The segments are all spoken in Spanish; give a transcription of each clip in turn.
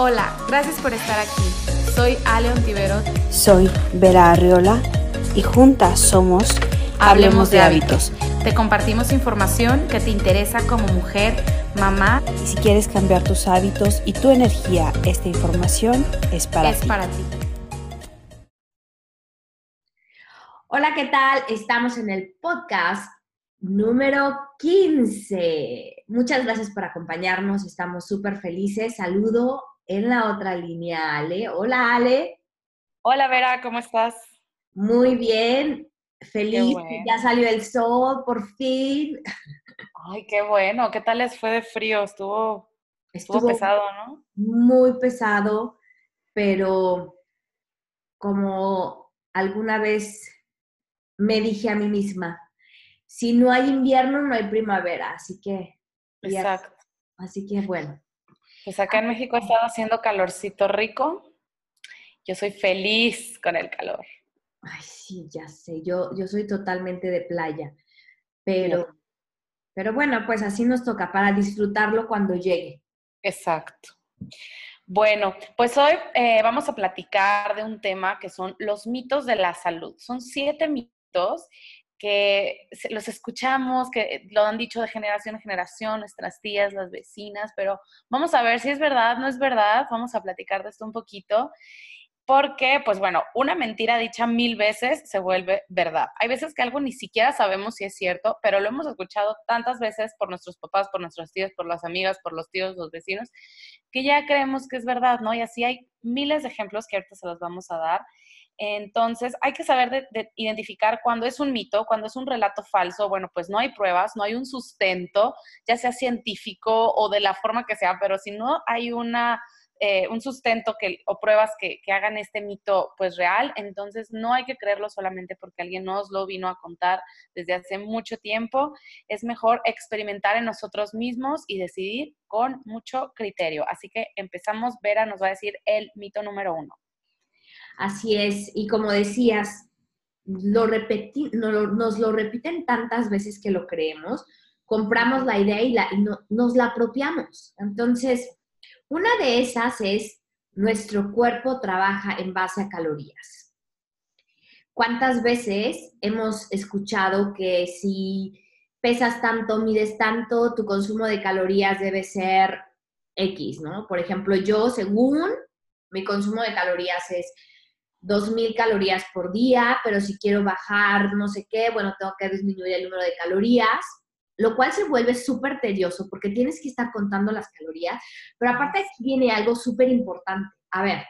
Hola, gracias por estar aquí. Soy Ale Ontiveros. Soy Vera Arriola y juntas somos Hablemos, de, hábitos. Te compartimos información que te interesa como mujer, mamá. Y si quieres cambiar tus hábitos y tu energía, esta información es para es ti. para ti. Hola, ¿qué tal? Estamos en el podcast número 15. Muchas gracias por acompañarnos, estamos súper felices. Saludo en la otra línea, Ale. Hola, Ale. Hola, Vera, ¿cómo estás? Muy bien, feliz, ya salió el sol, por fin. Ay, qué bueno, ¿qué tal les fue de frío? Estuvo, estuvo, pesado, ¿no? Muy pesado, pero como alguna vez me dije a mí misma, si no hay invierno, no hay primavera, así que... Exacto. así que bueno, pues acá en México ha estado haciendo calorcito rico. Yo soy feliz con el calor. Ay, sí, ya sé. Yo, yo soy totalmente de playa. Pero, pero bueno, pues así nos toca para disfrutarlo cuando llegue. Exacto. Bueno, pues hoy eh, vamos a platicar de un tema que son los mitos de la salud. Son siete mitos que los escuchamos, que lo han dicho de generación en generación, nuestras tías, las vecinas, pero vamos a ver si es verdad, no es verdad, vamos a platicar de esto un poquito, porque, pues bueno, una mentira dicha mil veces se vuelve verdad. Hay veces que algo ni siquiera sabemos si es cierto, pero lo hemos escuchado tantas veces por nuestros papás, por nuestras tías, por las amigas, por los tíos, los vecinos, que ya creemos que es verdad, ¿no? Y así hay miles de ejemplos que ahorita se los vamos a dar. Entonces, hay que saber de, identificar cuando es un mito, cuando es un relato falso. Bueno, pues no hay pruebas, no hay un sustento, ya sea científico o de la forma que sea, pero si no hay una, eh, un sustento que, o pruebas que, que, hagan este mito pues real, entonces no hay que creerlo solamente porque alguien nos lo vino a contar desde hace mucho tiempo. Es mejor experimentar en nosotros mismos y decidir con mucho criterio. Así que empezamos, Vera nos va a decir el mito número uno. Así es, y como decías, lo nos lo repiten tantas veces que lo creemos, compramos la idea y, la, nos la apropiamos. Entonces, una de esas es, nuestro cuerpo trabaja en base a calorías. ¿Cuántas veces hemos escuchado que si pesas tanto, mides tanto, tu consumo de calorías debe ser X, ¿no? Por ejemplo, yo, según mi consumo de calorías es 2.000 calorías por día, pero si quiero bajar no sé qué, bueno, tengo que disminuir el número de calorías, lo cual se vuelve súper tedioso porque tienes que estar contando las calorías, pero aparte aquí viene algo súper importante. A ver,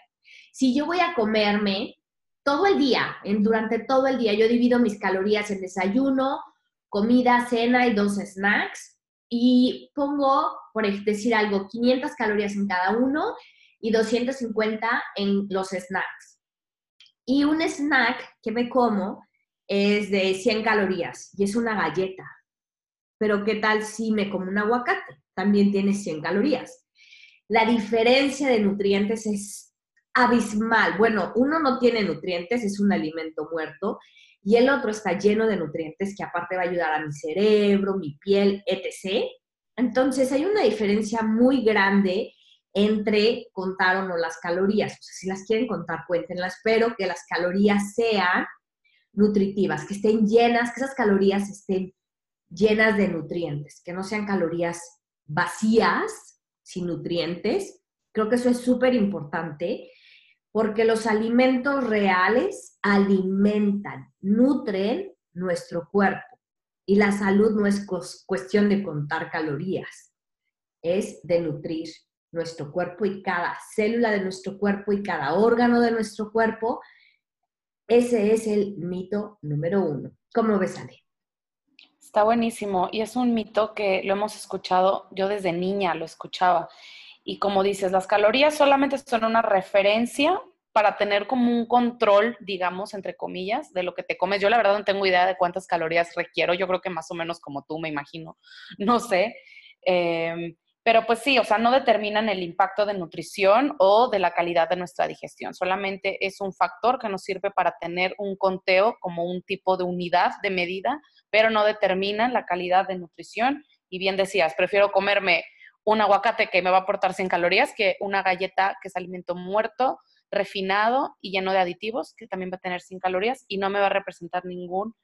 si yo voy a comerme todo el día, durante todo el día, yo divido mis calorías en desayuno, comida, cena y dos snacks, y pongo, por decir algo, 500 calorías en cada uno y 250 en los snacks y un snack que me como es de 100 calorías y es una galleta. Pero ¿qué tal si me como un aguacate? También tiene 100 calorías. La diferencia de nutrientes es abismal. Bueno, uno no tiene nutrientes, es un alimento muerto, y el otro está lleno de nutrientes que aparte va a ayudar a mi cerebro, mi piel, etc. Entonces hay una diferencia muy grande entre contar o no las calorías. Si las quieren contar, cuéntenlas, pero que las calorías sean nutritivas, que estén llenas, que esas calorías estén llenas de nutrientes, que no sean calorías vacías, sin nutrientes. Creo que eso es súper importante porque los alimentos reales alimentan, nutren nuestro cuerpo. Y la salud no es cuestión de contar calorías, es de nutrir nuestro cuerpo y cada célula de nuestro cuerpo y cada órgano de nuestro cuerpo. Ese es el mito número uno. ¿Cómo ves, Ale? Está buenísimo y es un mito que lo hemos escuchado, yo desde niña lo escuchaba. Y como dices, las calorías solamente son una referencia para tener como un control, digamos, entre comillas, de lo que te comes. Yo la verdad no tengo idea de cuántas calorías requiero, yo creo que más o menos como tú, me imagino, no sé. Eh, pero pues sí, o sea, no determinan el impacto de nutrición o de la calidad de nuestra digestión. Solamente es un factor que nos sirve para tener un conteo como un tipo de unidad de medida, pero no determinan la calidad de nutrición. Y bien decías, prefiero comerme un aguacate que me va a aportar 100 calorías que una galleta que es alimento muerto, refinado y lleno de aditivos, que también va a tener 100 calorías y no me va a representar ningún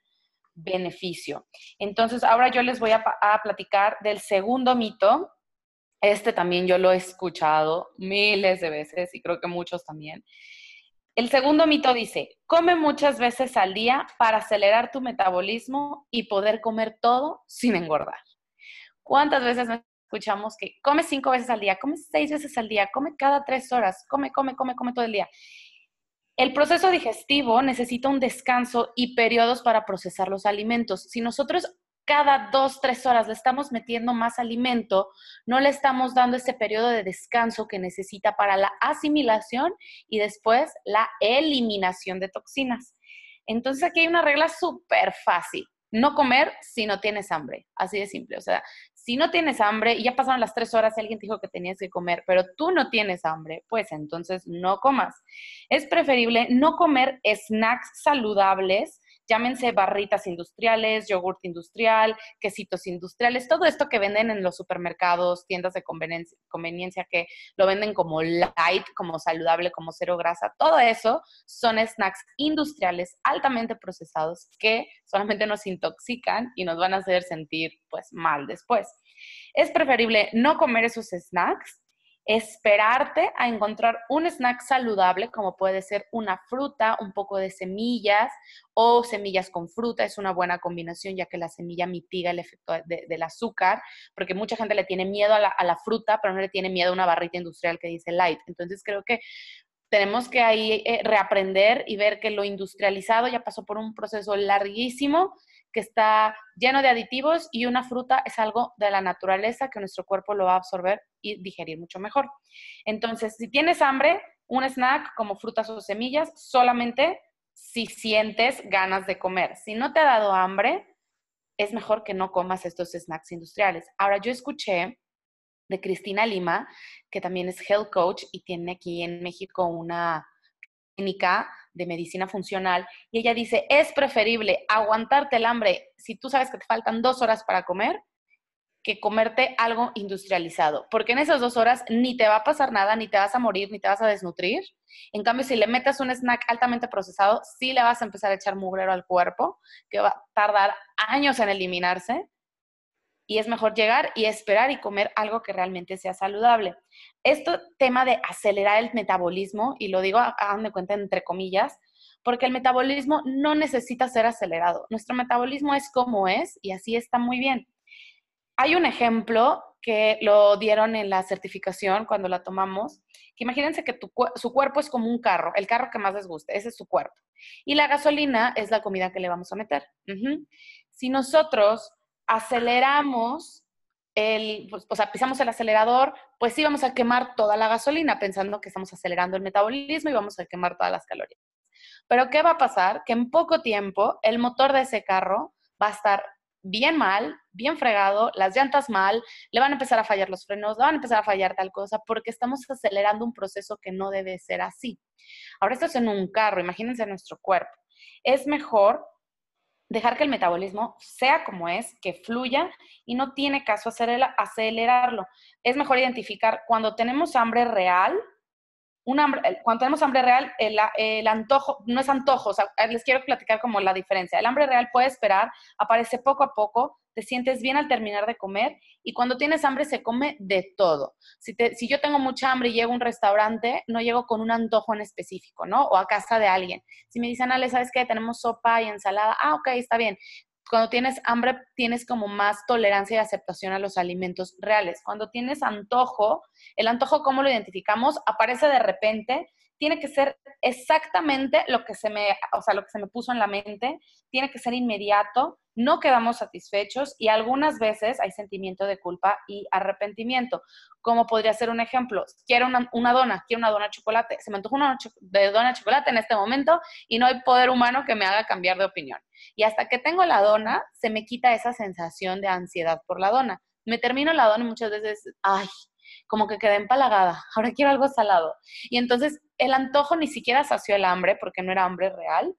beneficio. Entonces, ahora yo les voy a, a platicar del segundo mito. Este también yo lo he escuchado miles de veces y creo que muchos también. El segundo mito dice, come muchas veces al día para acelerar tu metabolismo y poder comer todo sin engordar. ¿Cuántas veces escuchamos que come cinco veces al día, come seis veces al día, come cada tres horas, come, come, come, come todo el día. El proceso digestivo necesita un descanso y periodos para procesar los alimentos. Si nosotros cada dos, tres horas le estamos metiendo más alimento, no le estamos dando ese periodo de descanso que necesita para la asimilación y después la eliminación de toxinas. Entonces aquí hay una regla súper fácil. No comer si no tienes hambre. Así de simple. O sea, si no tienes hambre y ya pasaron las tres horas y alguien te dijo que tenías que comer, pero tú no tienes hambre, pues entonces no comas. Es preferible no comer snacks saludables llámense barritas industriales, yogurt industrial, quesitos industriales, todo esto que venden en los supermercados, tiendas de conveniencia, que lo venden como light, como saludable, como cero grasa, todo eso son snacks industriales altamente procesados que solamente nos intoxican y nos van a hacer sentir pues mal después. Es preferible no comer esos snacks esperarte a encontrar un snack saludable, como puede ser una fruta, un poco de semillas o semillas con fruta. Es una buena combinación ya que la semilla mitiga el efecto del azúcar, porque mucha gente le tiene miedo a la, fruta, pero no le tiene miedo a una barrita industrial que dice light. Entonces creo que tenemos que ahí eh, reaprender y ver que lo industrializado ya pasó por un proceso larguísimo que está lleno de aditivos y una fruta es algo de la naturaleza que nuestro cuerpo lo va a absorber y digerir mucho mejor. Entonces, si tienes hambre, un snack como frutas o semillas, solamente si sientes ganas de comer. Si no te ha dado hambre, es mejor que no comas estos snacks industriales. Ahora, yo escuché de Cristina Lima, que también es health coach y tiene aquí en México una clínica de medicina funcional y ella dice, es preferible aguantarte el hambre si tú sabes que te faltan dos horas para comer que comerte algo industrializado, porque en esas dos horas ni te va a pasar nada, ni te vas a morir, ni te vas a desnutrir. En cambio, si le metes un snack altamente procesado, sí le vas a empezar a echar mugrero al cuerpo, que va a tardar años en eliminarse, y es mejor llegar y esperar y comer algo que realmente sea saludable. Esto tema de acelerar el metabolismo, y lo digo, hagan de cuenta entre comillas, porque el metabolismo no necesita ser acelerado. Nuestro metabolismo es como es y así está muy bien. Hay un ejemplo que lo dieron en la certificación cuando la tomamos, que imagínense que su cuerpo es como un carro, el carro que más les guste, ese es su cuerpo. Y la gasolina es la comida que le vamos a meter. Si nosotros aceleramos el, pues, o sea, pisamos el acelerador, pues sí vamos a quemar toda la gasolina pensando que estamos acelerando el metabolismo y vamos a quemar todas las calorías. Pero ¿qué va a pasar? Que en poco tiempo el motor de ese carro va a estar bien mal, bien fregado, las llantas mal, le van a empezar a fallar los frenos, le van a empezar a fallar tal cosa, porque estamos acelerando un proceso que no debe ser así. Ahora esto es en un carro, imagínense nuestro cuerpo. Es mejor dejar que el metabolismo sea como es, que fluya y no tiene caso acelerarlo. Es mejor identificar cuando tenemos hambre real, un hambre, cuando tenemos hambre real, el, el, antojo, no es antojo, les quiero platicar como la diferencia. El hambre real puede esperar, aparece poco a poco, te sientes bien al terminar de comer y cuando tienes hambre se come de todo. Si, si yo tengo mucha hambre y llego a un restaurante, no llego con un antojo en específico, ¿no? O a casa de alguien. Si me dicen, Ale, ¿sabes qué? Tenemos sopa y ensalada. Ah, ok, está bien cuando tienes hambre tienes como más tolerancia y aceptación a los alimentos reales. Cuando tienes antojo, el antojo, ¿cómo lo identificamos? Aparece de repente, tiene que ser exactamente lo que se me, o sea, lo que se me puso en la mente, tiene que ser inmediato, no quedamos satisfechos y algunas veces hay sentimiento de culpa y arrepentimiento. Como podría ser un ejemplo, quiero una, dona, quiero una dona de chocolate, se me antoja una dona de chocolate en este momento y no hay poder humano que me haga cambiar de opinión. Y hasta que tengo la dona, se me quita esa sensación de ansiedad por la dona. Me termino la dona y muchas veces, ay, como que quedé empalagada, ahora quiero algo salado. Y entonces el antojo ni siquiera sació el hambre porque no era hambre real.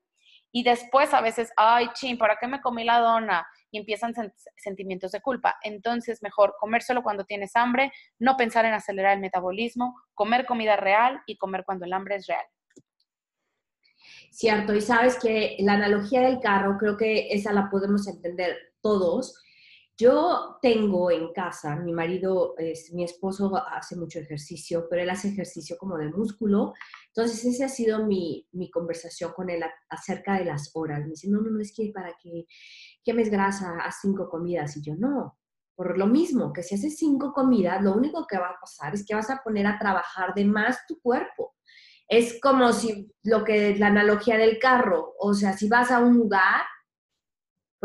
Y después a veces, ay, ching, ¿para qué me comí la dona? y empiezan sentimientos de culpa. Entonces, mejor comer solo cuando tienes hambre, no pensar en acelerar el metabolismo, comer comida real y comer cuando el hambre es real. Cierto, y sabes que la analogía del carro, creo que esa la podemos entender todos. Yo tengo en casa, mi marido, es, mi esposo hace mucho ejercicio, pero él hace ejercicio como de músculo. Entonces, esa ha sido mi, conversación con él acerca de las horas. Me dice, no, no, no, es que para que quemes grasa, haz cinco comidas. Y yo, no, por lo mismo, que si haces cinco comidas, lo único que va a pasar es que vas a poner a trabajar de más tu cuerpo. Es como si lo que la analogía del carro, o sea, si vas a un lugar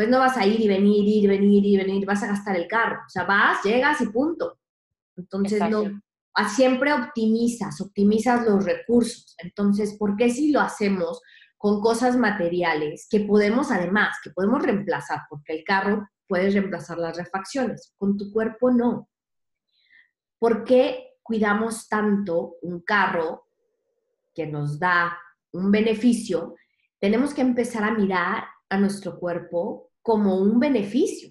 pues no vas a ir y venir, ir, venir, y venir, vas a gastar el carro. O sea, vas, llegas y punto. Entonces, no, siempre optimizas, optimizas los recursos. Entonces, ¿por qué si lo hacemos con cosas materiales que podemos además, que podemos reemplazar? Porque el carro puedes reemplazar las refacciones, con tu cuerpo no. ¿Por qué cuidamos tanto un carro que nos da un beneficio? Tenemos que empezar a mirar a nuestro cuerpo como un beneficio.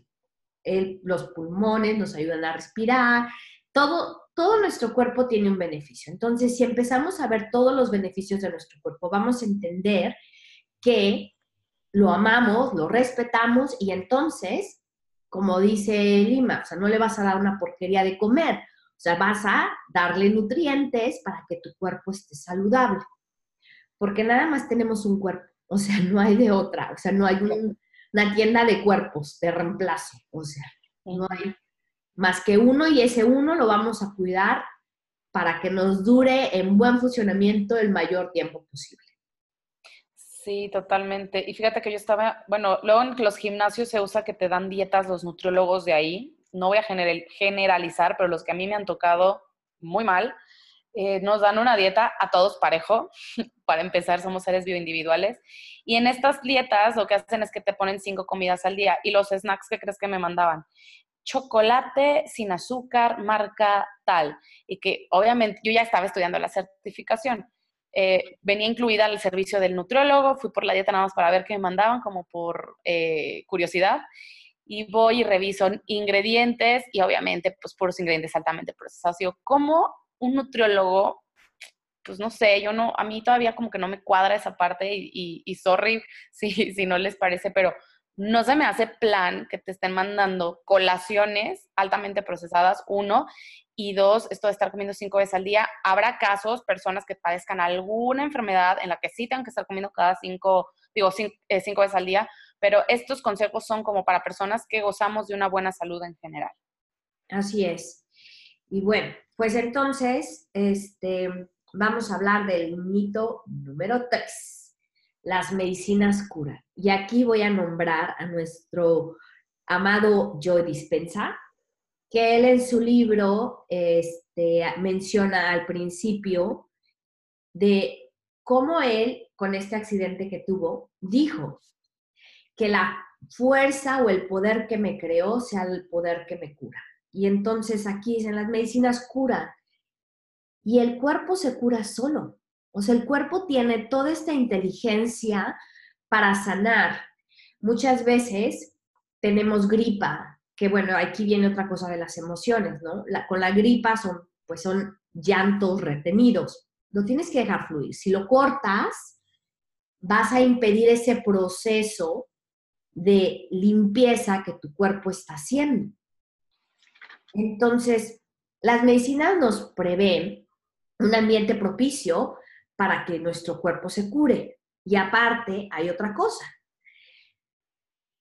los pulmones nos ayudan a respirar, todo, todo nuestro cuerpo tiene un beneficio. Entonces, si empezamos a ver todos los beneficios de nuestro cuerpo, vamos a entender que lo amamos, lo respetamos y entonces, como dice Lima, o sea, no le vas a dar una porquería de comer, o sea, vas a darle nutrientes para que tu cuerpo esté saludable. Porque nada más tenemos un cuerpo, o sea, no hay de otra, o sea, no hay una tienda de cuerpos de reemplazo, o sea, no hay más que uno y ese uno lo vamos a cuidar para que nos dure en buen funcionamiento el mayor tiempo posible. Sí, totalmente. Y fíjate que yo estaba, bueno, luego en los gimnasios se usa que te dan dietas los nutriólogos de ahí. No voy a generalizar, pero los que a mí me han tocado muy mal, eh, nos dan una dieta a todos parejo. Para empezar, somos seres bioindividuales. Y en estas dietas lo que hacen es que te ponen cinco comidas al día. Y los snacks que crees que me mandaban, chocolate sin azúcar, marca tal. Y que obviamente yo ya estaba estudiando la certificación. Eh, venía incluida el servicio del nutriólogo, fui por la dieta nada más para ver qué me mandaban, como por eh, curiosidad. Y voy y reviso ingredientes y obviamente, pues puros ingredientes altamente procesados. Digo, ¿cómo un nutriólogo, pues no sé, yo no, a mí todavía como que no me cuadra esa parte y, y, sorry si, si no les parece, pero no se me hace plan que te estén mandando colaciones altamente procesadas, uno, y dos, esto de estar comiendo cinco veces al día. Habrá casos, personas que padezcan alguna enfermedad en la que sí tengan que estar comiendo cada cinco, digo, eh, cinco veces al día, pero estos consejos son como para personas que gozamos de una buena salud en general. Así es. Y bueno, pues entonces, este, vamos a hablar del mito número 3, las medicinas curan. Y aquí voy a nombrar a nuestro amado Joe Dispensa, que él en su libro este, menciona al principio de cómo él, con este accidente que tuvo, dijo que la fuerza o el poder que me creó sea el poder que me cura. Y entonces aquí dicen, las medicinas curan. Y el cuerpo se cura solo. O sea, el cuerpo tiene toda esta inteligencia para sanar. Muchas veces tenemos gripa, que bueno, aquí viene otra cosa de las emociones, ¿no? con la gripa son, pues son llantos retenidos. Lo tienes que dejar fluir. Si lo cortas, vas a impedir ese proceso de limpieza que tu cuerpo está haciendo. Entonces, las medicinas nos prevén un ambiente propicio para que nuestro cuerpo se cure. Y aparte, hay otra cosa.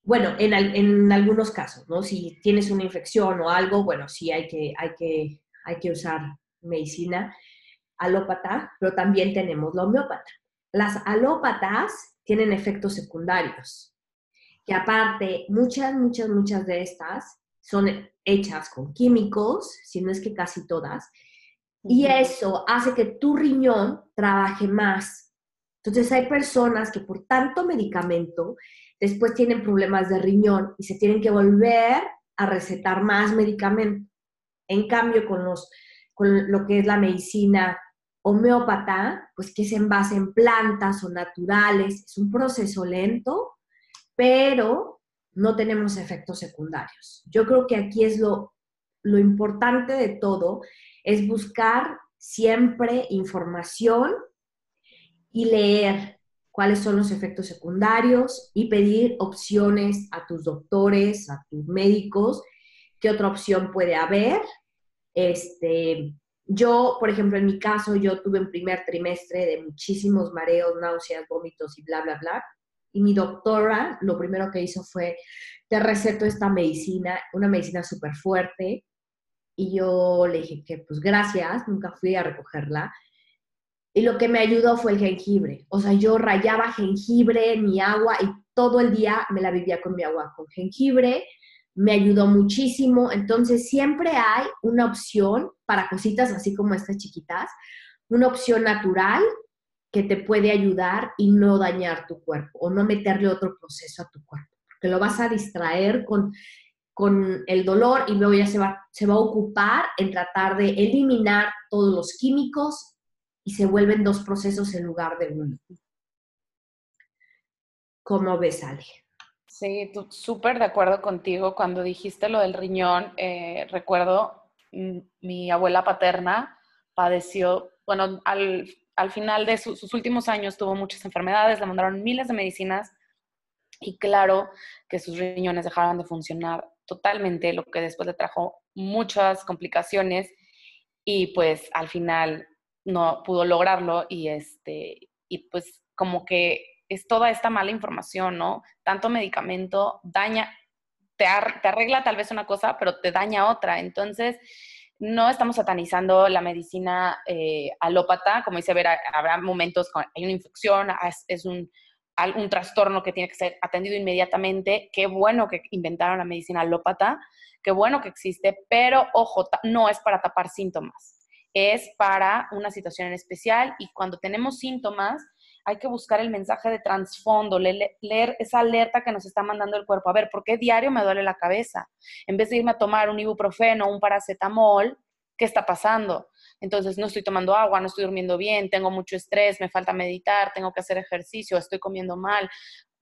Bueno, en, algunos casos, ¿no? Si tienes una infección o algo, bueno, sí hay que, hay que, hay que usar medicina alópata, pero también tenemos la homeópata. Las alópatas tienen efectos secundarios, que aparte, muchas, muchas, muchas de estas son hechas con químicos, si no es que casi todas, y eso hace que tu riñón trabaje más. Entonces hay personas que por tanto medicamento después tienen problemas de riñón y se tienen que volver a recetar más medicamento. En cambio, con, los, con lo que es la medicina homeópata, pues que es en base en plantas o naturales, es un proceso lento, pero no tenemos efectos secundarios. Yo creo que aquí es lo, lo importante de todo, es buscar siempre información y leer cuáles son los efectos secundarios y pedir opciones a tus doctores, a tus médicos, qué otra opción puede haber. Este, yo, por ejemplo, en mi caso, yo tuve un primer trimestre de muchísimos mareos, náuseas, vómitos y bla, bla, bla. Y mi doctora lo primero que hizo fue, te receto esta medicina, una medicina súper fuerte. Y yo le dije que, pues gracias, nunca fui a recogerla. Y lo que me ayudó fue el jengibre. O sea, yo rayaba jengibre en mi agua y todo el día me la vivía con mi agua con jengibre. Me ayudó muchísimo. Entonces, siempre hay una opción para cositas así como estas chiquitas, una opción natural que te puede ayudar y no dañar tu cuerpo o no meterle otro proceso a tu cuerpo, porque lo vas a distraer con, con el dolor y luego ya se va, se va a ocupar en tratar de eliminar todos los químicos y se vuelven dos procesos en lugar de uno. ¿Cómo ves, Ale? Sí, súper de acuerdo contigo. Cuando dijiste lo del riñón, eh, recuerdo mm, mi abuela paterna padeció, bueno, al, final de sus últimos años tuvo muchas enfermedades, le mandaron miles de medicinas y claro que sus riñones dejaron de funcionar totalmente, lo que después le trajo muchas complicaciones y pues al final no pudo lograrlo y este, y pues como que es toda esta mala información, ¿no? Tanto medicamento daña, te, arregla tal vez una cosa, pero te daña otra. Entonces, no estamos satanizando la medicina eh, alópata, como dice Vera, habrá momentos con hay una infección, es, un, un trastorno que tiene que ser atendido inmediatamente. Qué bueno que inventaron la medicina alópata, qué bueno que existe, pero ojo, no es para tapar síntomas es para una situación en especial y cuando tenemos síntomas hay que buscar el mensaje de trasfondo, leer, esa alerta que nos está mandando el cuerpo. A ver, ¿por qué diario me duele la cabeza? En vez de irme a tomar un ibuprofeno un paracetamol, ¿qué está pasando? Entonces no estoy tomando agua, no estoy durmiendo bien, tengo mucho estrés, me falta meditar, tengo que hacer ejercicio, estoy comiendo mal.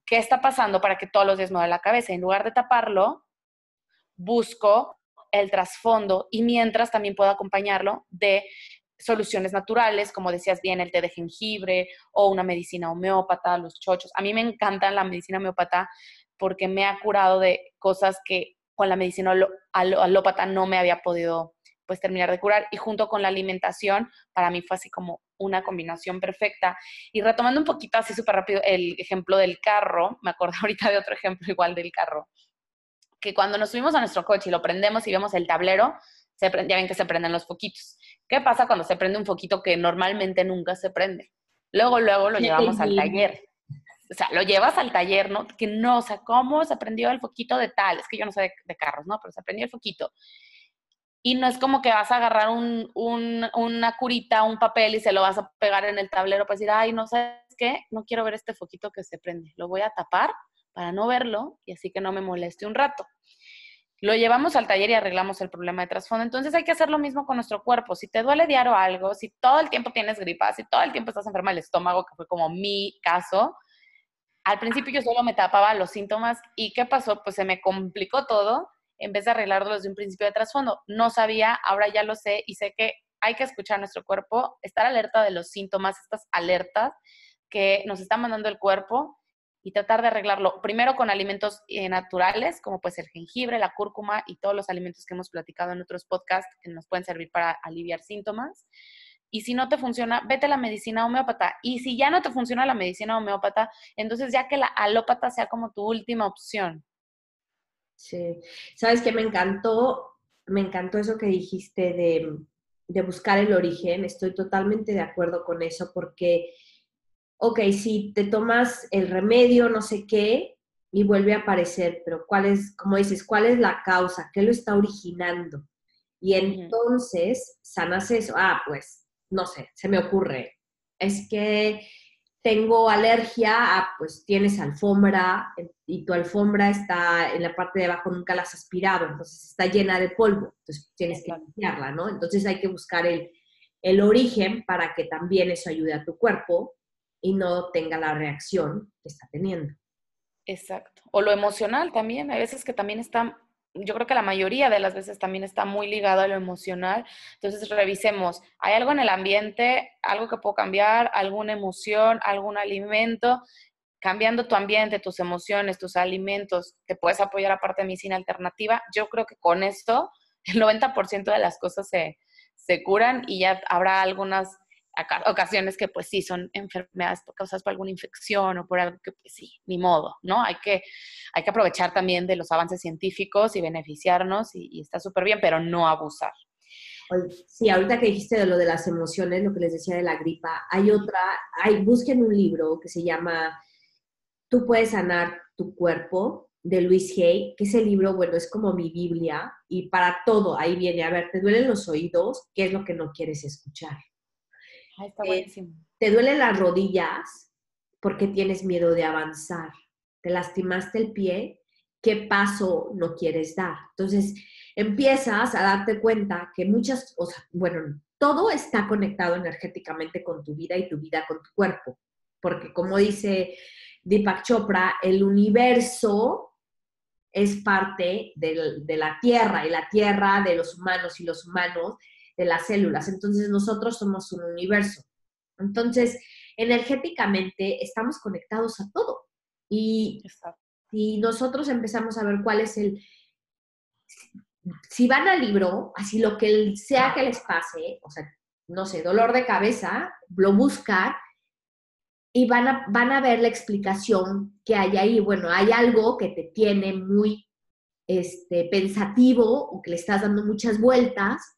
¿Qué está pasando para que todos los días me duele la cabeza? En lugar de taparlo, busco el trasfondo y mientras también puedo acompañarlo de soluciones naturales, como decías bien, el té de jengibre o una medicina homeópata, los chochos. A mí me encanta la medicina homeópata porque me ha curado de cosas que con la medicina alópata no me había podido pues terminar de curar y junto con la alimentación para mí fue así como una combinación perfecta. Y retomando un poquito así súper rápido el ejemplo del carro, me acuerdo ahorita de otro ejemplo igual del carro que cuando nos subimos a nuestro coche y lo prendemos y vemos el tablero, se ya ven que se prenden los foquitos. ¿Qué pasa cuando se prende un foquito que normalmente nunca se prende? Luego, luego lo llevamos al taller. O sea, lo llevas al taller, ¿no? Que no, o sea, ¿cómo se prendió el foquito de tal? Es que yo no sé de, carros, ¿no? Pero se prendió el foquito. Y no es como que vas a agarrar un, una curita, un papel y se lo vas a pegar en el tablero para decir, ay, no sé qué, no quiero ver este foquito que se prende. Lo voy a tapar para no verlo y así que no me moleste un rato. Lo llevamos al taller y arreglamos el problema de trasfondo. Entonces hay que hacer lo mismo con nuestro cuerpo. Si te duele diario algo, si todo el tiempo tienes gripa, si todo el tiempo estás enferma del estómago, que fue como mi caso, al principio yo solo me tapaba los síntomas y ¿qué pasó? Pues se me complicó todo en vez de arreglarlo desde un principio de trasfondo. No sabía, ahora ya lo sé y sé que hay que escuchar nuestro cuerpo, estar alerta de los síntomas, estas alertas que nos está mandando el cuerpo y tratar de arreglarlo primero con alimentos eh, naturales, como pues el jengibre, la cúrcuma y todos los alimentos que hemos platicado en otros podcasts que nos pueden servir para aliviar síntomas. Y si no te funciona, vete a la medicina homeópata. Y si ya no te funciona la medicina homeópata, entonces ya que la alópata sea como tu última opción. Sí, sabes que me encantó, me encantó eso que dijiste de, de buscar el origen. Estoy totalmente de acuerdo con eso porque ok, si te tomas el remedio, no sé qué, y vuelve a aparecer, pero ¿cuál es, como dices, cuál es la causa? ¿Qué lo está originando? Y entonces sanas eso. Ah, pues, no sé, se me ocurre. Es que tengo alergia a, pues tienes alfombra y tu alfombra está en la parte de abajo, nunca la has aspirado, entonces está llena de polvo, entonces tienes que limpiarla, ¿no? Entonces hay que buscar el, el origen para que también eso ayude a tu cuerpo y no tenga la reacción que está teniendo. Exacto. O lo emocional también. Hay veces que también está, yo creo que la mayoría de las veces también está muy ligado a lo emocional. Entonces revisemos, ¿hay algo en el ambiente, algo que puedo cambiar, alguna emoción, algún alimento? Cambiando tu ambiente, tus emociones, tus alimentos, te puedes apoyar aparte de medicina alternativa. Yo creo que con esto el 90% de las cosas se, se curan y ya habrá algunas ocasiones que pues sí son enfermedades causadas por alguna infección o por algo que pues sí, ni modo, ¿no? Hay que, hay que aprovechar también de los avances científicos y beneficiarnos y, está súper bien, pero no abusar. Sí, ahorita que dijiste de lo de las emociones, lo que les decía de la gripa, hay otra, hay, busquen un libro que se llama Tú puedes sanar tu cuerpo, de Luis Hay, que ese libro, bueno, es como mi Biblia y para todo ahí viene, a ver, ¿te duelen los oídos? ¿Qué es lo que no quieres escuchar? Está eh. ¿Te duelen las rodillas? Porque tienes miedo de avanzar. ¿Te lastimaste el pie? ¿Qué paso no quieres dar? Entonces, empiezas a darte cuenta que muchas, o sea, bueno, todo está conectado energéticamente con tu vida y tu vida con tu cuerpo. Porque como dice Deepak Chopra, el universo es parte de la Tierra y la Tierra de los humanos y los humanos de las células. Entonces nosotros somos un universo. Entonces, energéticamente estamos conectados a todo. Y si nosotros empezamos a ver cuál es el... Si van al libro, así lo que sea que les pase, o sea, no sé, dolor de cabeza, lo buscan y van a, van a ver la explicación que hay ahí. Bueno, hay algo que te tiene muy este, pensativo o que le estás dando muchas vueltas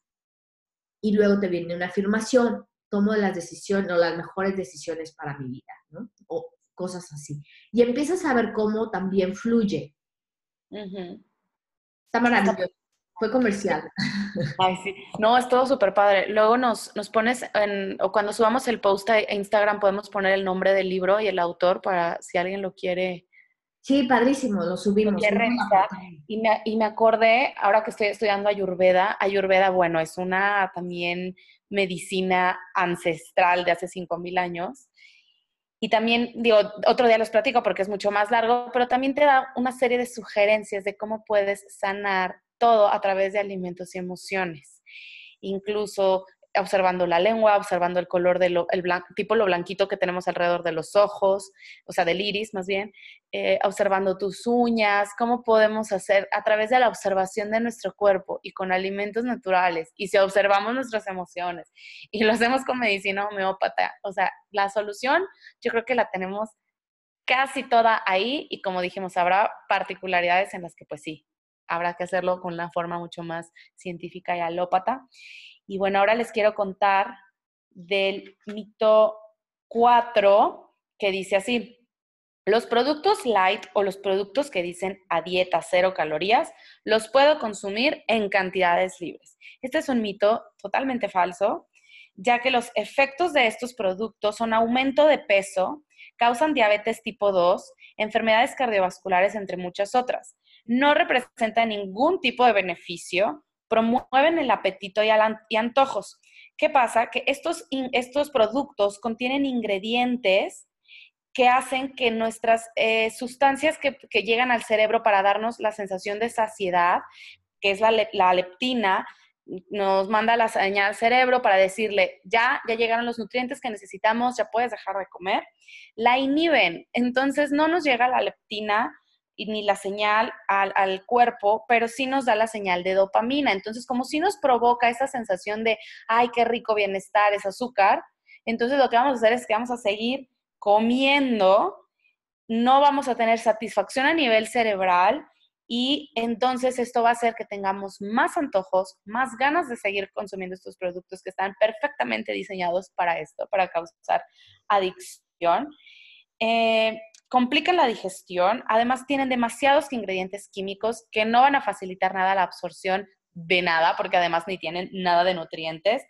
y luego te viene una afirmación, tomo las decisiones o las mejores decisiones para mi vida, ¿no? O cosas así. Y empiezas a ver cómo también fluye. Está maravilloso. Fue comercial. Ay, sí. No, es todo súper padre. Luego nos, nos pones, en, o cuando subamos el post a Instagram, podemos poner el nombre del libro y el autor para si alguien lo quiere Sí, padrísimo, lo subimos. Y me, y me acordé, ahora que estoy estudiando Ayurveda, Ayurveda, bueno, es una también medicina ancestral de hace 5.000 años. Y también, digo, otro día los platico porque es mucho más largo, pero también te da una serie de sugerencias de cómo puedes sanar todo a través de alimentos y emociones. Incluso observando la lengua, observando el color de lo, el tipo lo blanquito que tenemos alrededor de los ojos, o sea, del iris más bien, eh, observando tus uñas, cómo podemos hacer a través de la observación de nuestro cuerpo y con alimentos naturales, y si observamos nuestras emociones y lo hacemos con medicina homeópata, o sea, la solución yo creo que la tenemos casi toda ahí y como dijimos, habrá particularidades en las que pues sí, habrá que hacerlo con una forma mucho más científica y alópata. Y bueno, ahora les quiero contar del mito 4 que dice así. Los productos light o los productos que dicen a dieta cero calorías los puedo consumir en cantidades libres. Este es un mito totalmente falso, ya que los efectos de estos productos son aumento de peso, causan diabetes tipo 2, enfermedades cardiovasculares, entre muchas otras. No representa ningún tipo de beneficio, promueven el apetito y, antojos. ¿Qué pasa? Que estos, estos productos contienen ingredientes que hacen que nuestras eh, sustancias que, llegan al cerebro para darnos la sensación de saciedad, que es la, la, leptina, nos manda la señal al cerebro para decirle, ya, ya llegaron los nutrientes que necesitamos, ya puedes dejar de comer, la inhiben. Entonces no nos llega la leptina ni la señal al, cuerpo, pero sí nos da la señal de dopamina. Entonces, como si nos provoca esa sensación de, ay, qué rico bienestar, es azúcar, entonces lo que vamos a hacer es que vamos a seguir comiendo, no vamos a tener satisfacción a nivel cerebral y entonces esto va a hacer que tengamos más antojos, más ganas de seguir consumiendo estos productos que están perfectamente diseñados para esto, para causar adicción. Eh, complican la digestión, además tienen demasiados ingredientes químicos que no van a facilitar nada la absorción de nada, porque además ni tienen nada de nutrientes.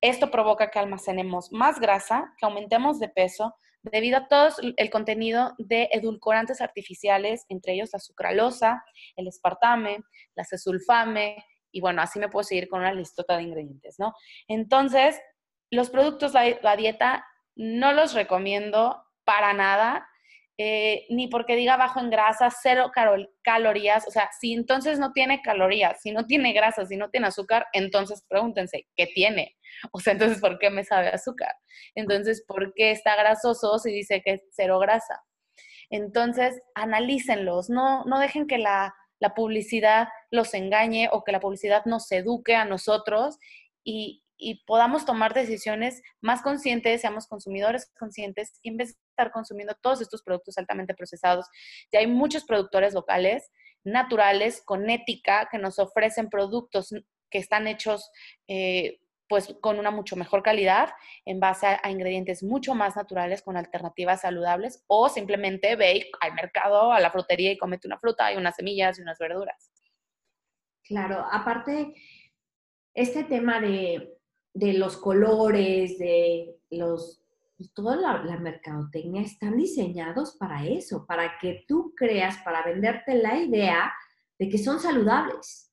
Esto provoca que almacenemos más grasa, que aumentemos de peso, debido a todo el contenido de edulcorantes artificiales, entre ellos la sucralosa, el espartame, la cesulfame, y bueno, así me puedo seguir con una listota de ingredientes, ¿no? Entonces, los productos, la, la dieta, no los recomiendo para nada eh, ni porque diga bajo en grasa, cero calorías, o sea, si entonces no tiene calorías, si no tiene grasa, si no tiene azúcar, entonces pregúntense, ¿qué tiene? O sea, entonces, ¿por qué me sabe azúcar? Entonces, ¿por qué está grasoso si dice que es cero grasa? Entonces, analícenlos, no, no dejen que la, la publicidad los engañe o que la publicidad nos eduque a nosotros y, y podamos tomar decisiones más conscientes, seamos consumidores conscientes y en vez de estar consumiendo todos estos productos altamente procesados, ya hay muchos productores locales, naturales, con ética, que nos ofrecen productos que están hechos eh, pues con una mucho mejor calidad en base a, ingredientes mucho más naturales con alternativas saludables o simplemente ve al mercado, a la frutería y comete una fruta y unas semillas y unas verduras. Claro, aparte, este tema de de los colores, de los, pues, toda la, mercadotecnia están diseñados para eso, para que tú creas, para venderte la idea de que son saludables.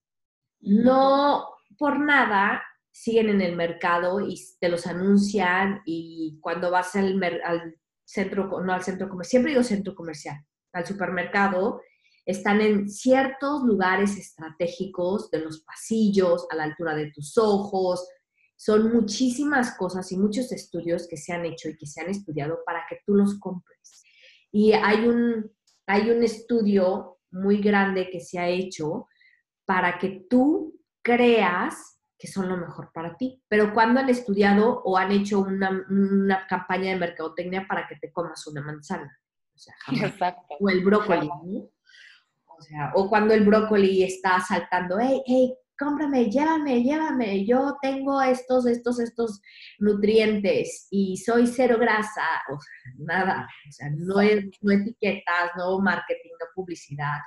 No por nada siguen en el mercado y te los anuncian y cuando vas al, al centro, no al centro comercial, siempre digo centro comercial, al supermercado, están en ciertos lugares estratégicos de los pasillos, a la altura de tus ojos, son muchísimas cosas y muchos estudios que se han hecho y que se han estudiado para que tú los compres. Y hay un, hay un estudio muy grande que se ha hecho para que tú creas que son lo mejor para ti. Pero cuando han estudiado o han hecho una, una campaña de mercadotecnia para que te comas una manzana. O sea, Exacto. O el brócoli, O sea, o cuando el brócoli está saltando, hey, hey, cómprame, llévame, llévame, yo tengo estos, estos, estos nutrientes y soy cero grasa, o sea, nada, o sea, no, es, no etiquetas, no marketing, no publicidad.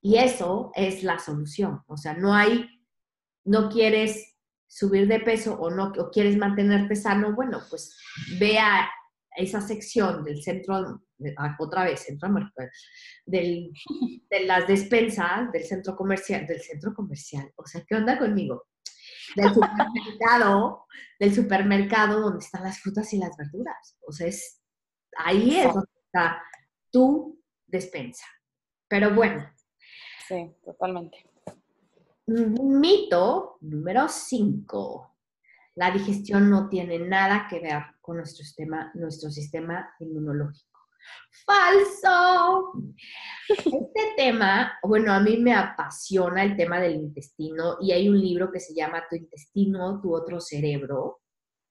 Y eso es la solución, o sea, no hay, no quieres subir de peso o no o quieres mantenerte sano, bueno, pues vea esa sección del centro, ah, otra vez, centro del, de las despensas del centro comercial, del centro comercial, o sea, ¿qué onda conmigo? Del supermercado, del supermercado donde están las frutas y las verduras. O sea, es, ahí es donde está tu despensa. Pero bueno. Sí, totalmente. Mito número 5. La digestión no tiene nada que ver con nuestro sistema, nuestro sistema inmunológico. Falso. Este tema, bueno, a mí me apasiona el tema del intestino y hay un libro que se llama Tu intestino, tu otro cerebro,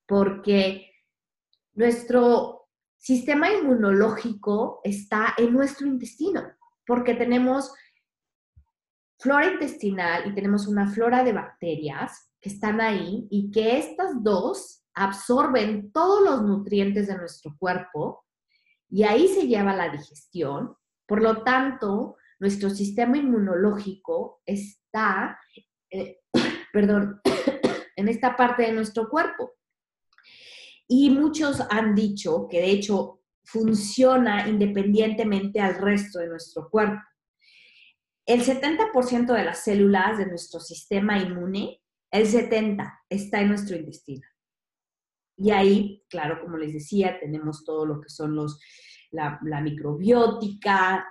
porque nuestro sistema inmunológico está en nuestro intestino, porque tenemos flora intestinal y tenemos una flora de bacterias están ahí y que estas dos absorben todos los nutrientes de nuestro cuerpo y ahí se lleva la digestión. Por lo tanto, nuestro sistema inmunológico está, eh, perdón, en esta parte de nuestro cuerpo. Y muchos han dicho que de hecho funciona independientemente al resto de nuestro cuerpo. El 70% de las células de nuestro sistema inmune el 70 está en nuestro intestino. Y ahí, claro, como les decía, tenemos todo lo que son los, la, microbiótica.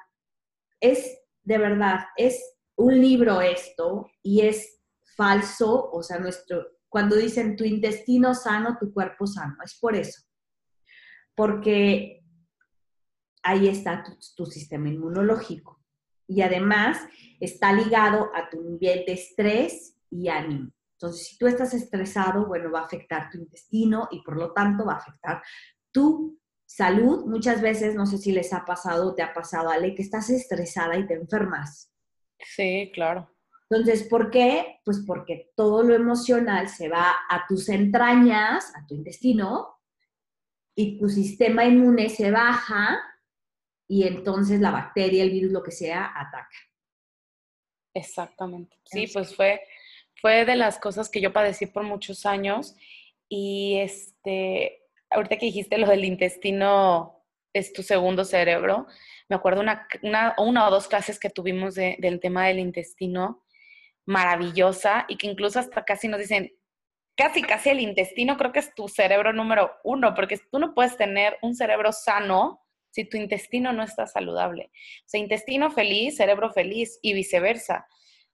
Es, de verdad, es un libro esto y es falso, o sea, nuestro, cuando dicen tu intestino sano, tu cuerpo sano, es por eso. Porque ahí está tu, tu sistema inmunológico. Y además está ligado a tu nivel de estrés y ánimo. Entonces, si tú estás estresado, bueno, va a afectar tu intestino y por lo tanto va a afectar tu salud. Muchas veces, no sé si les ha pasado o te ha pasado, Ale, que estás estresada y te enfermas. Sí, claro. Entonces, ¿por qué? Pues porque todo lo emocional se va a tus entrañas, a tu intestino, y tu sistema inmune se baja y entonces la bacteria, el virus, lo que sea, ataca. Exactamente. Sí, pues fue fue de las cosas que yo padecí por muchos años y este, ahorita que dijiste lo del intestino es tu segundo cerebro, me acuerdo una, una, o dos clases que tuvimos del tema del intestino maravillosa y que incluso hasta casi nos dicen, casi, casi el intestino creo que es tu cerebro número uno, porque tú no puedes tener un cerebro sano si tu intestino no está saludable. O sea, intestino feliz, cerebro feliz y viceversa.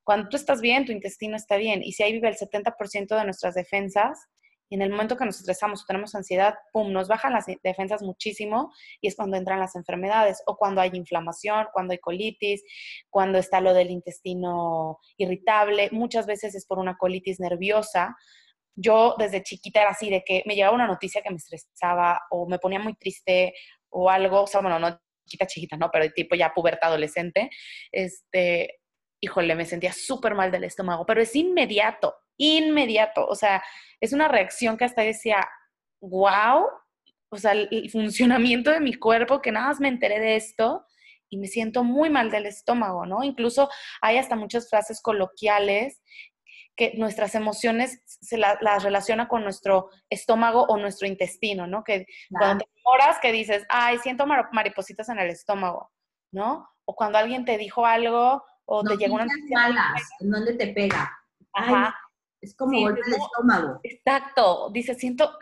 Cuando tú estás bien, tu intestino está bien. Y si ahí vive el 70% de nuestras defensas, y en el momento que nos estresamos o tenemos ansiedad, ¡pum!, nos bajan las defensas muchísimo y es cuando entran las enfermedades o cuando hay inflamación, cuando hay colitis, cuando está lo del intestino irritable. Muchas veces es por una colitis nerviosa. Yo desde chiquita era así, de que me llegaba una noticia que me estresaba o me ponía muy triste o algo, o sea, bueno, no chiquita, chiquita, no, pero tipo ya puberta adolescente, este, híjole, me sentía súper mal del estómago, pero es inmediato, inmediato, o sea, es una reacción que hasta decía, wow, o sea, el, funcionamiento de mi cuerpo, que nada más me enteré de esto y me siento muy mal del estómago, ¿no? Incluso hay hasta muchas frases coloquiales que nuestras emociones se las relaciona con nuestro estómago o nuestro intestino, ¿no? Que cuando te horas que dices, ay, siento maripositas en el estómago, ¿no? O cuando alguien te dijo algo o te llegó una malas, ¿en dónde te pega? Ajá. Es como el estómago. Exacto. Dice, siento,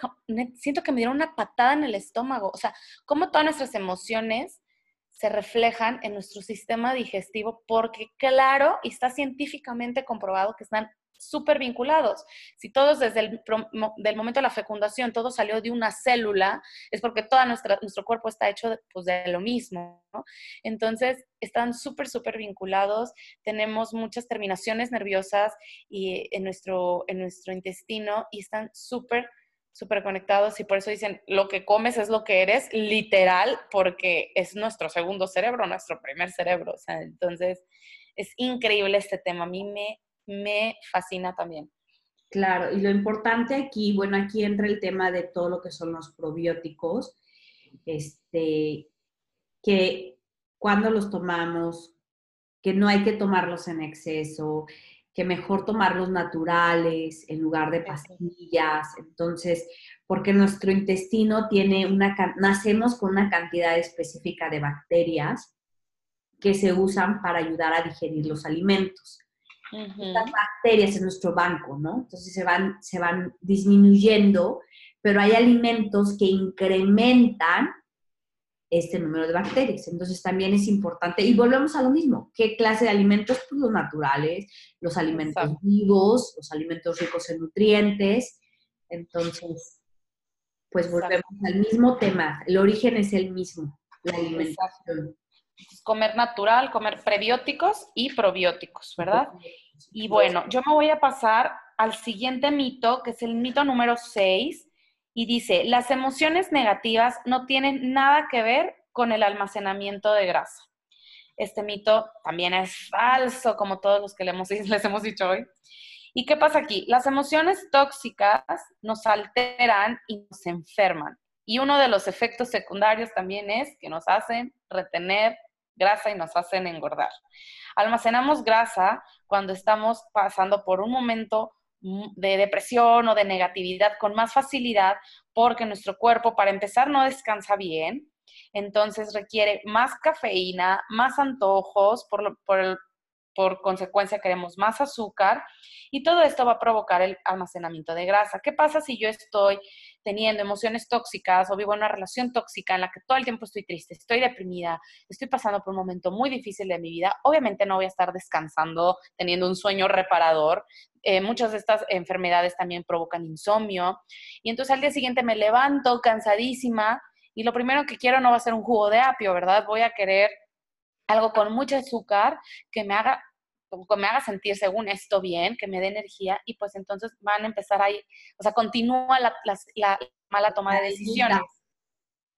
siento que me dieron una patada en el estómago. O sea, como todas nuestras emociones se reflejan en nuestro sistema digestivo, porque claro, y está científicamente comprobado que están súper vinculados. Si todos desde el momento de la fecundación, todo salió de una célula, es porque todo nuestro cuerpo está hecho pues, de lo mismo. Entonces, están súper, súper vinculados. Tenemos muchas terminaciones nerviosas y en, nuestro, en nuestro intestino y están súper súper conectados y por eso dicen, lo que comes es lo que eres, literal, porque es nuestro segundo cerebro, nuestro primer cerebro. Entonces, es increíble este tema. A mí me me fascina también. Claro, y lo importante aquí, bueno, aquí entra el tema de todo lo que son los probióticos, este, que cuando los tomamos, que no hay que tomarlos en exceso, que mejor tomarlos naturales en lugar de pastillas. Entonces, porque nuestro intestino tiene una, nacemos con una cantidad específica de bacterias que se usan para ayudar a digerir los alimentos las bacterias en nuestro banco, ¿no? Entonces se van, se van disminuyendo, pero hay alimentos que incrementan este número de bacterias. Entonces también es importante, y volvemos a lo mismo, ¿qué clase de alimentos? Pues los naturales, los alimentos vivos, los alimentos ricos en nutrientes. Entonces, pues volvemos al mismo tema, el origen es el mismo, la alimentación comer natural, comer prebióticos y probióticos, ¿verdad? Y bueno, yo me voy a pasar al siguiente mito, que es el mito número 6, y dice, las emociones negativas no tienen nada que ver con el almacenamiento de grasa. Este mito también es falso, como todos los que les hemos, les hemos dicho hoy. ¿Y qué pasa aquí? Las emociones tóxicas nos alteran y nos enferman. Y uno de los efectos secundarios también es que nos hacen retener grasa y nos hacen engordar. Almacenamos grasa cuando estamos pasando por un momento de depresión o de negatividad con más facilidad porque nuestro cuerpo, para empezar, no descansa bien, entonces requiere más cafeína, más antojos, por, por, por consecuencia queremos más azúcar y todo esto va a provocar el almacenamiento de grasa. ¿Qué pasa si yo estoy teniendo emociones tóxicas o vivo en una relación tóxica en la que todo el tiempo estoy triste, estoy deprimida, estoy pasando por un momento muy difícil de mi vida? Obviamente no voy a estar descansando, teniendo un sueño reparador. Eh, muchas de estas enfermedades también provocan insomnio. Y entonces al día siguiente me levanto cansadísima y lo primero que quiero no va a ser un jugo de apio, ¿verdad? Voy a querer algo con mucho azúcar que me haga que me haga sentir según esto bien, que me dé energía y pues entonces van a empezar ahí, o sea, continúa la, mala toma de decisiones.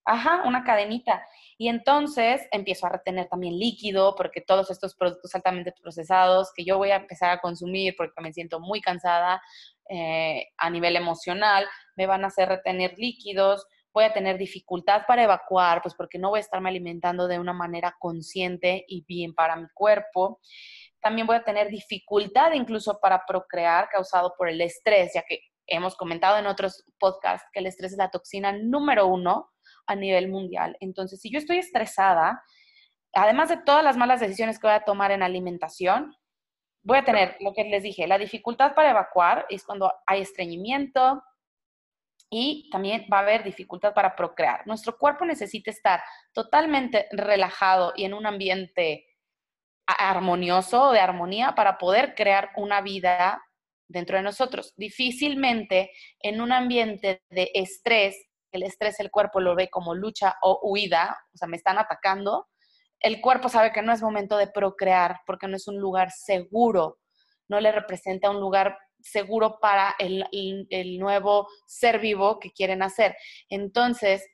Ajá, una cadenita. Y entonces empiezo a retener también líquido, porque todos estos productos altamente procesados que yo voy a empezar a consumir porque me siento muy cansada eh, a nivel emocional, me van a hacer retener líquidos, voy a tener dificultad para evacuar, pues porque no voy a estarme alimentando de una manera consciente y bien para mi cuerpo. También voy a tener dificultad incluso para procrear causado por el estrés, ya que hemos comentado en otros podcasts que el estrés es la toxina número uno a nivel mundial. Entonces, si yo estoy estresada, además de todas las malas decisiones que voy a tomar en alimentación, voy a tener lo que les dije, la dificultad para evacuar es cuando hay estreñimiento, y también va a haber dificultad para procrear. Nuestro cuerpo necesita estar totalmente relajado y en un ambiente armonioso, de armonía, para poder crear una vida dentro de nosotros. Difícilmente en un ambiente de estrés, el estrés el cuerpo lo ve como lucha o huida, o sea, me están atacando, el cuerpo sabe que no es momento de procrear porque no es un lugar seguro, no le representa un lugar seguro para el, nuevo ser vivo que quieren hacer. Entonces,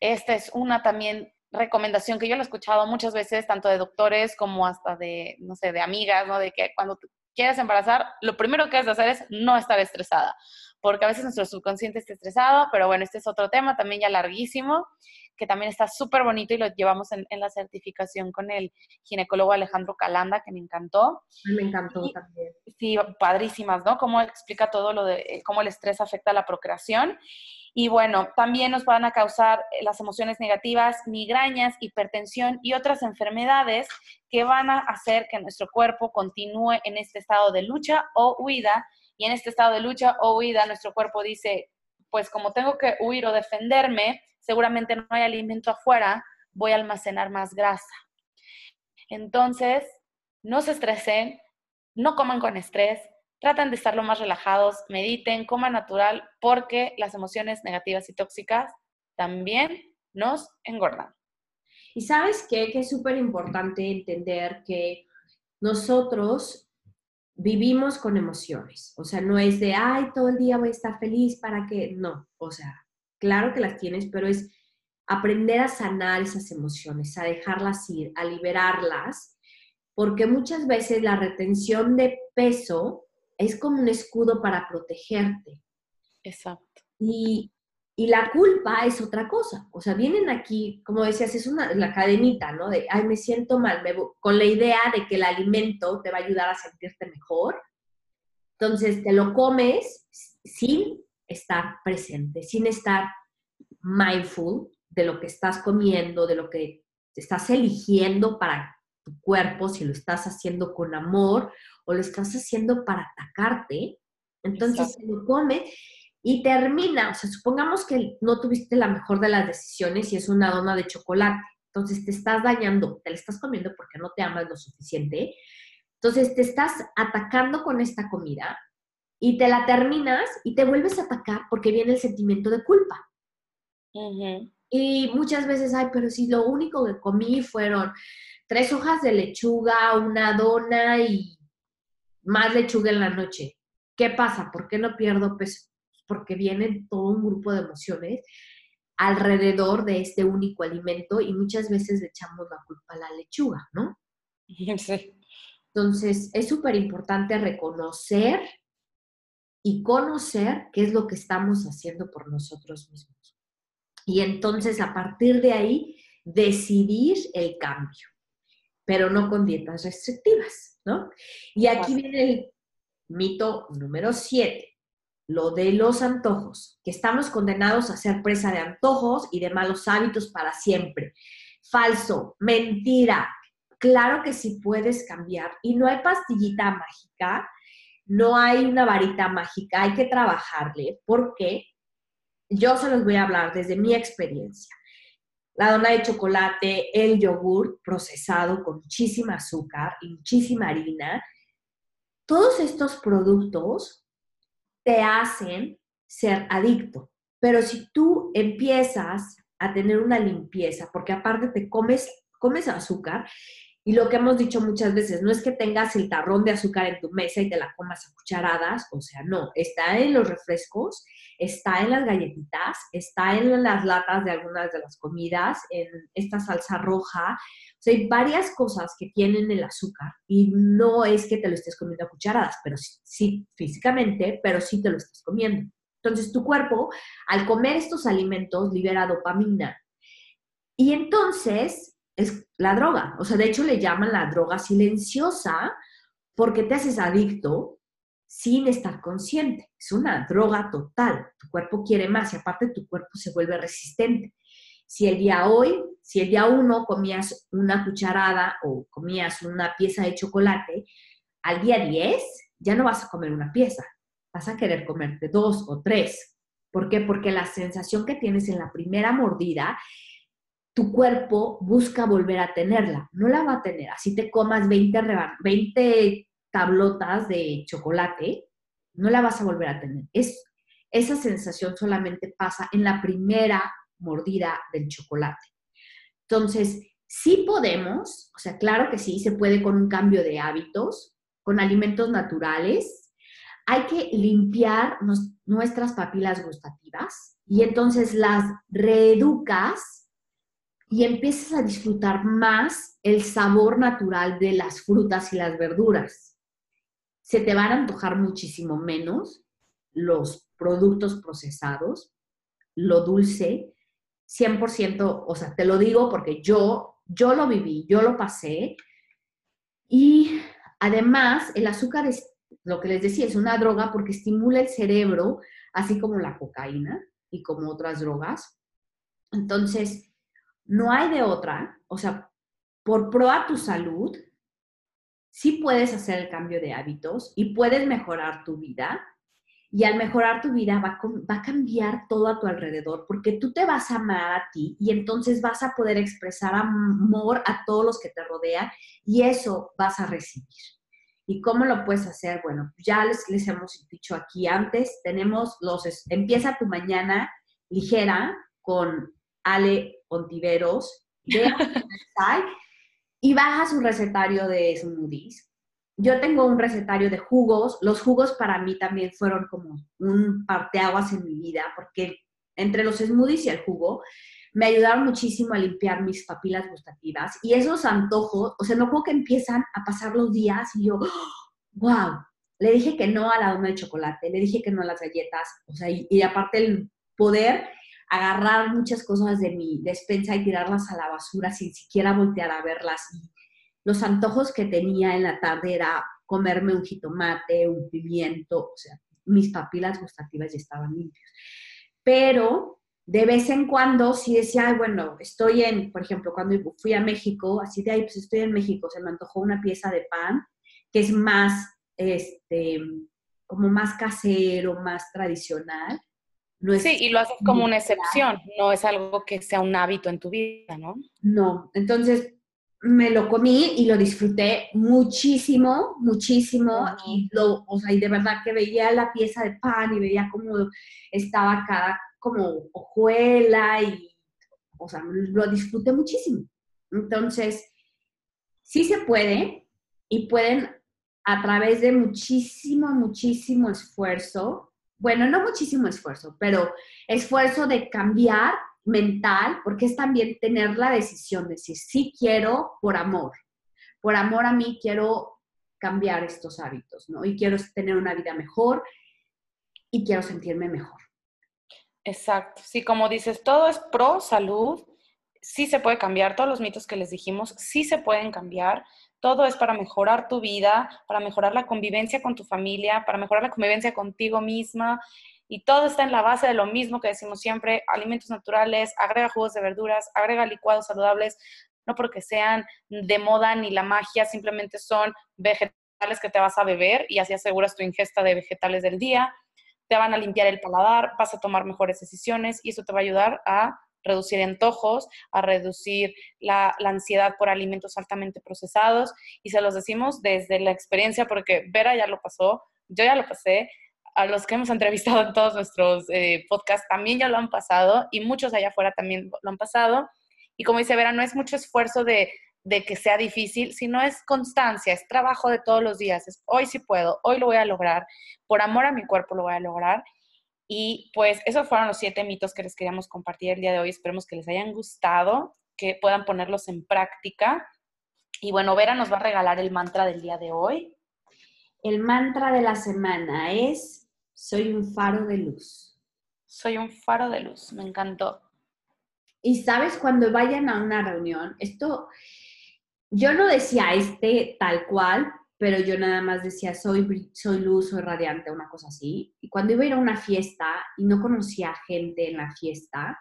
esta es una también recomendación que yo lo he escuchado muchas veces, tanto de doctores como hasta de, no sé, de amigas, ¿no? De que cuando quieres embarazar, lo primero que has de hacer es no estar estresada, porque a veces nuestro subconsciente está estresado, pero bueno, este es otro tema también ya larguísimo, que también está súper bonito y lo llevamos en, la certificación con el ginecólogo Alejandro Calanda, que me encantó. Me encantó también. Sí, padrísimas, ¿no? Cómo explica todo lo de cómo el estrés afecta a la procreación. Y bueno, también nos van a causar eh, las emociones negativas, migrañas, hipertensión y otras enfermedades que van a hacer que nuestro cuerpo continúe en este estado de lucha o huida. Y en este estado de lucha o huida, nuestro cuerpo dice, pues como tengo que huir o defenderme, seguramente no hay alimento afuera, voy a almacenar más grasa. Entonces, no se estresen, no coman con estrés, traten de estar lo más relajados, mediten, coman natural, porque las emociones negativas y tóxicas también nos engordan. Y sabes qué? Que es súper importante entender que nosotros vivimos con emociones. O sea, no es de, ay, todo el día voy a estar feliz para que, no. O sea, claro que las tienes, pero es aprender a sanar esas emociones, a dejarlas ir, a liberarlas, porque muchas veces la retención de peso es como un escudo para protegerte. Exacto. Y, la culpa es otra cosa. O sea, vienen aquí, como decías, es una, la cadenita, ¿no? De, ay, me siento mal, con la idea de que el alimento te va a ayudar a sentirte mejor. Entonces, te lo comes sin estar presente, sin estar mindful de lo que estás comiendo, de lo que estás eligiendo para tu cuerpo, si lo estás haciendo con amor o lo estás haciendo para atacarte. Entonces se lo come y termina, o sea, supongamos que no tuviste la mejor de las decisiones y es una dona de chocolate. Entonces te estás dañando, te la estás comiendo porque no te amas lo suficiente. Entonces te estás atacando con esta comida y te la terminas y te vuelves a atacar porque viene el sentimiento de culpa. Y muchas veces, ay, pero si lo único que comí fueron tres hojas de lechuga, una dona y más lechuga en la noche. ¿Qué pasa? ¿Por qué no pierdo peso? Porque viene todo un grupo de emociones alrededor de este único alimento y muchas veces le echamos la culpa a la lechuga, ¿no? Sí. Entonces, es súper importante reconocer y conocer qué es lo que estamos haciendo por nosotros mismos. Y entonces, a partir de ahí, decidir el cambio, pero no con dietas restrictivas, ¿no? Y aquí viene el mito número siete, lo de los antojos, que estamos condenados a ser presa de antojos y de malos hábitos para siempre. Falso, mentira. Claro que sí puedes cambiar y no hay pastillita mágica no hay una varita mágica, hay que trabajarle porque yo se los voy a hablar desde mi experiencia. La dona de chocolate, el yogur procesado con muchísima azúcar y muchísima harina, todos estos productos te hacen ser adicto. Pero si tú empiezas a tener una limpieza, porque aparte te comes, comes azúcar y lo que hemos dicho muchas veces, no es que tengas el tarrón de azúcar en tu mesa y te la comas a cucharadas, o sea, no, está en los refrescos, está en las galletitas, está en las latas de algunas de las comidas, en esta salsa roja, o sea, hay varias cosas que tienen el azúcar y no es que te lo estés comiendo a cucharadas, pero sí, físicamente, pero sí te lo estás comiendo. Entonces, tu cuerpo, al comer estos alimentos, libera dopamina. Y entonces, es la droga. O sea, de hecho le llaman la droga silenciosa porque te haces adicto sin estar consciente. Es una droga total. Tu cuerpo quiere más y aparte tu cuerpo se vuelve resistente. Si el día hoy, si el día uno comías una cucharada o comías una pieza de chocolate, al día 10 ya no vas a comer una pieza, vas a querer comerte dos o tres. ¿Por qué? Porque la sensación que tienes en la primera mordida, tu cuerpo busca volver a tenerla. No la va a tener. Así te comas 20, 20 tablotas de chocolate, no la vas a volver a tener. Es, esa sensación solamente pasa en la primera mordida del chocolate. Entonces, sí podemos, o sea, claro que sí, se puede con un cambio de hábitos, con alimentos naturales. Hay que limpiar nuestras papilas gustativas y entonces las reeducas y empiezas a disfrutar más el sabor natural de las frutas y las verduras. Se te van a antojar muchísimo menos los productos procesados, lo dulce, 100%, o sea, te lo digo porque yo, yo lo viví, yo lo pasé. Y además, el azúcar es, lo que les decía, es una droga porque estimula el cerebro, así como la cocaína y como otras drogas. Entonces, no hay de otra, o sea, por pro a tu salud, sí puedes hacer el cambio de hábitos y puedes mejorar tu vida y al mejorar tu vida va a, cambiar todo a tu alrededor porque tú te vas a amar a ti y entonces vas a poder expresar amor a todos los que te rodean y eso vas a recibir. ¿Y cómo lo puedes hacer? Bueno, ya les, les hemos dicho aquí antes, tenemos los, empieza tu mañana ligera con Ale Ontiveros de y baja su recetario de smoothies yo tengo un recetario de jugos. Los jugos para mí también fueron como un parteaguas en mi vida, porque entre los smoothies y el jugo me ayudaron muchísimo a limpiar mis papilas gustativas. Y esos antojos, o sea, no puedo que empiezan a pasar los días y yo, wow, le dije que no a la dona de chocolate, le dije que no a las galletas, o sea, y, aparte el poder agarrar muchas cosas de mi despensa y tirarlas a la basura sin siquiera voltear a verlas los antojos que tenía en la tarde era comerme un jitomate, un pimiento, o sea, mis papilas gustativas ya estaban limpias. Pero de vez en cuando sí decía, bueno, estoy en, por ejemplo, cuando fui a México, así de ahí, pues estoy en México, se me antojó una pieza de pan que es más, este, como más casero, más tradicional. No sí, y lo haces como una excepción, no es algo que sea un hábito en tu vida, ¿no? No, entonces me lo comí y lo disfruté muchísimo, muchísimo. Y, lo, o sea, y de verdad que veía la pieza de pan y veía cómo estaba cada como hojuela y, o sea, lo disfruté muchísimo. Entonces, sí se puede y pueden a través de muchísimo, muchísimo esfuerzo, bueno, no muchísimo esfuerzo, pero esfuerzo de cambiar mental, porque es también tener la decisión de decir, sí quiero por amor, por amor a mí quiero cambiar estos hábitos, ¿no? Y quiero tener una vida mejor y quiero sentirme mejor. Exacto, sí, como dices, todo es pro salud, sí se puede cambiar, todos los mitos que les dijimos, sí se pueden cambiar, todo es para mejorar tu vida, para mejorar la convivencia con tu familia, para mejorar la convivencia contigo misma, y todo está en la base de lo mismo que decimos siempre, alimentos naturales, agrega jugos de verduras, agrega licuados saludables, no porque sean de moda ni la magia, simplemente son vegetales que te vas a beber y así aseguras tu ingesta de vegetales del día, te van a limpiar el paladar, vas a tomar mejores decisiones y eso te va a ayudar a reducir antojos, a reducir la, ansiedad por alimentos altamente procesados. Y se los decimos desde la experiencia, porque Vera ya lo pasó, yo ya lo pasé, a los que hemos entrevistado en todos nuestros eh, podcasts también ya lo han pasado y muchos allá afuera también lo han pasado. Y como dice Vera, no es mucho esfuerzo de, de que sea difícil, sino es constancia, es trabajo de todos los días. Es, hoy sí puedo, hoy lo voy a lograr, por amor a mi cuerpo lo voy a lograr. Y pues esos fueron los siete mitos que les queríamos compartir el día de hoy. Esperemos que les hayan gustado, que puedan ponerlos en práctica. Y bueno, Vera nos va a regalar el mantra del día de hoy. El mantra de la semana es soy un faro de luz. Soy un faro de luz, me encantó. Y sabes, cuando vayan a una reunión, esto, yo no decía este tal cual, pero yo nada más decía, soy, soy luz, soy radiante, una cosa así. Y cuando iba a ir a una fiesta y no conocía gente en la fiesta,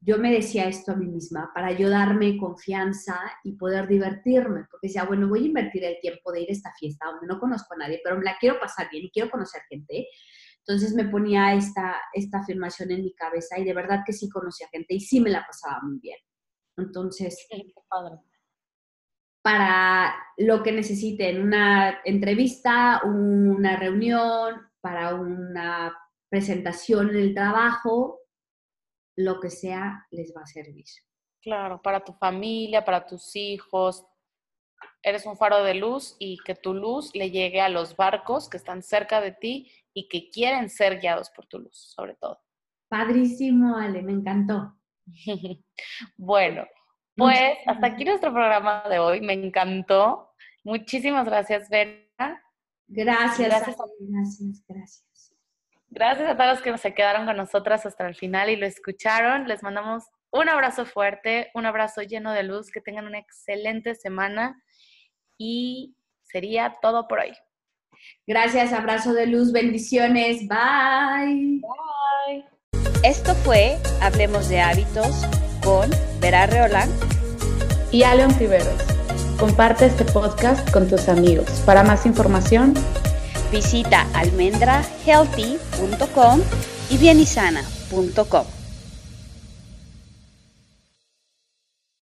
yo me decía esto a mí misma para yo darme confianza y poder divertirme, porque decía, bueno, voy a invertir el tiempo de ir a esta fiesta donde no conozco a nadie, pero me la quiero pasar bien y quiero conocer gente. Entonces me ponía esta, esta afirmación en mi cabeza y de verdad que sí conocía gente y sí me la pasaba muy bien. Entonces, para lo que necesiten, una entrevista, una reunión, para una presentación en el trabajo, lo que sea les va a servir. Claro, para tu familia, para tus hijos. Eres un faro de luz y que tu luz le llegue a los barcos que están cerca de ti y que quieren ser guiados por tu luz, sobre todo. Padrísimo, Ale, me encantó. bueno, pues hasta aquí nuestro programa de hoy. Me encantó. Muchísimas gracias, Vera. Gracias, gracias, gracias, gracias. Gracias a todos los que se quedaron con nosotras hasta el final y lo escucharon. Les mandamos un abrazo fuerte, un abrazo lleno de luz, que tengan una excelente semana y sería todo por hoy. Gracias, abrazo de luz, bendiciones, bye. Bye. Esto fue Hablemos de Hábitos con Vera Reolán y Aleon Tiberos. Comparte este podcast con tus amigos. Para más información, visita almendrahealthy.com y bienisana.com.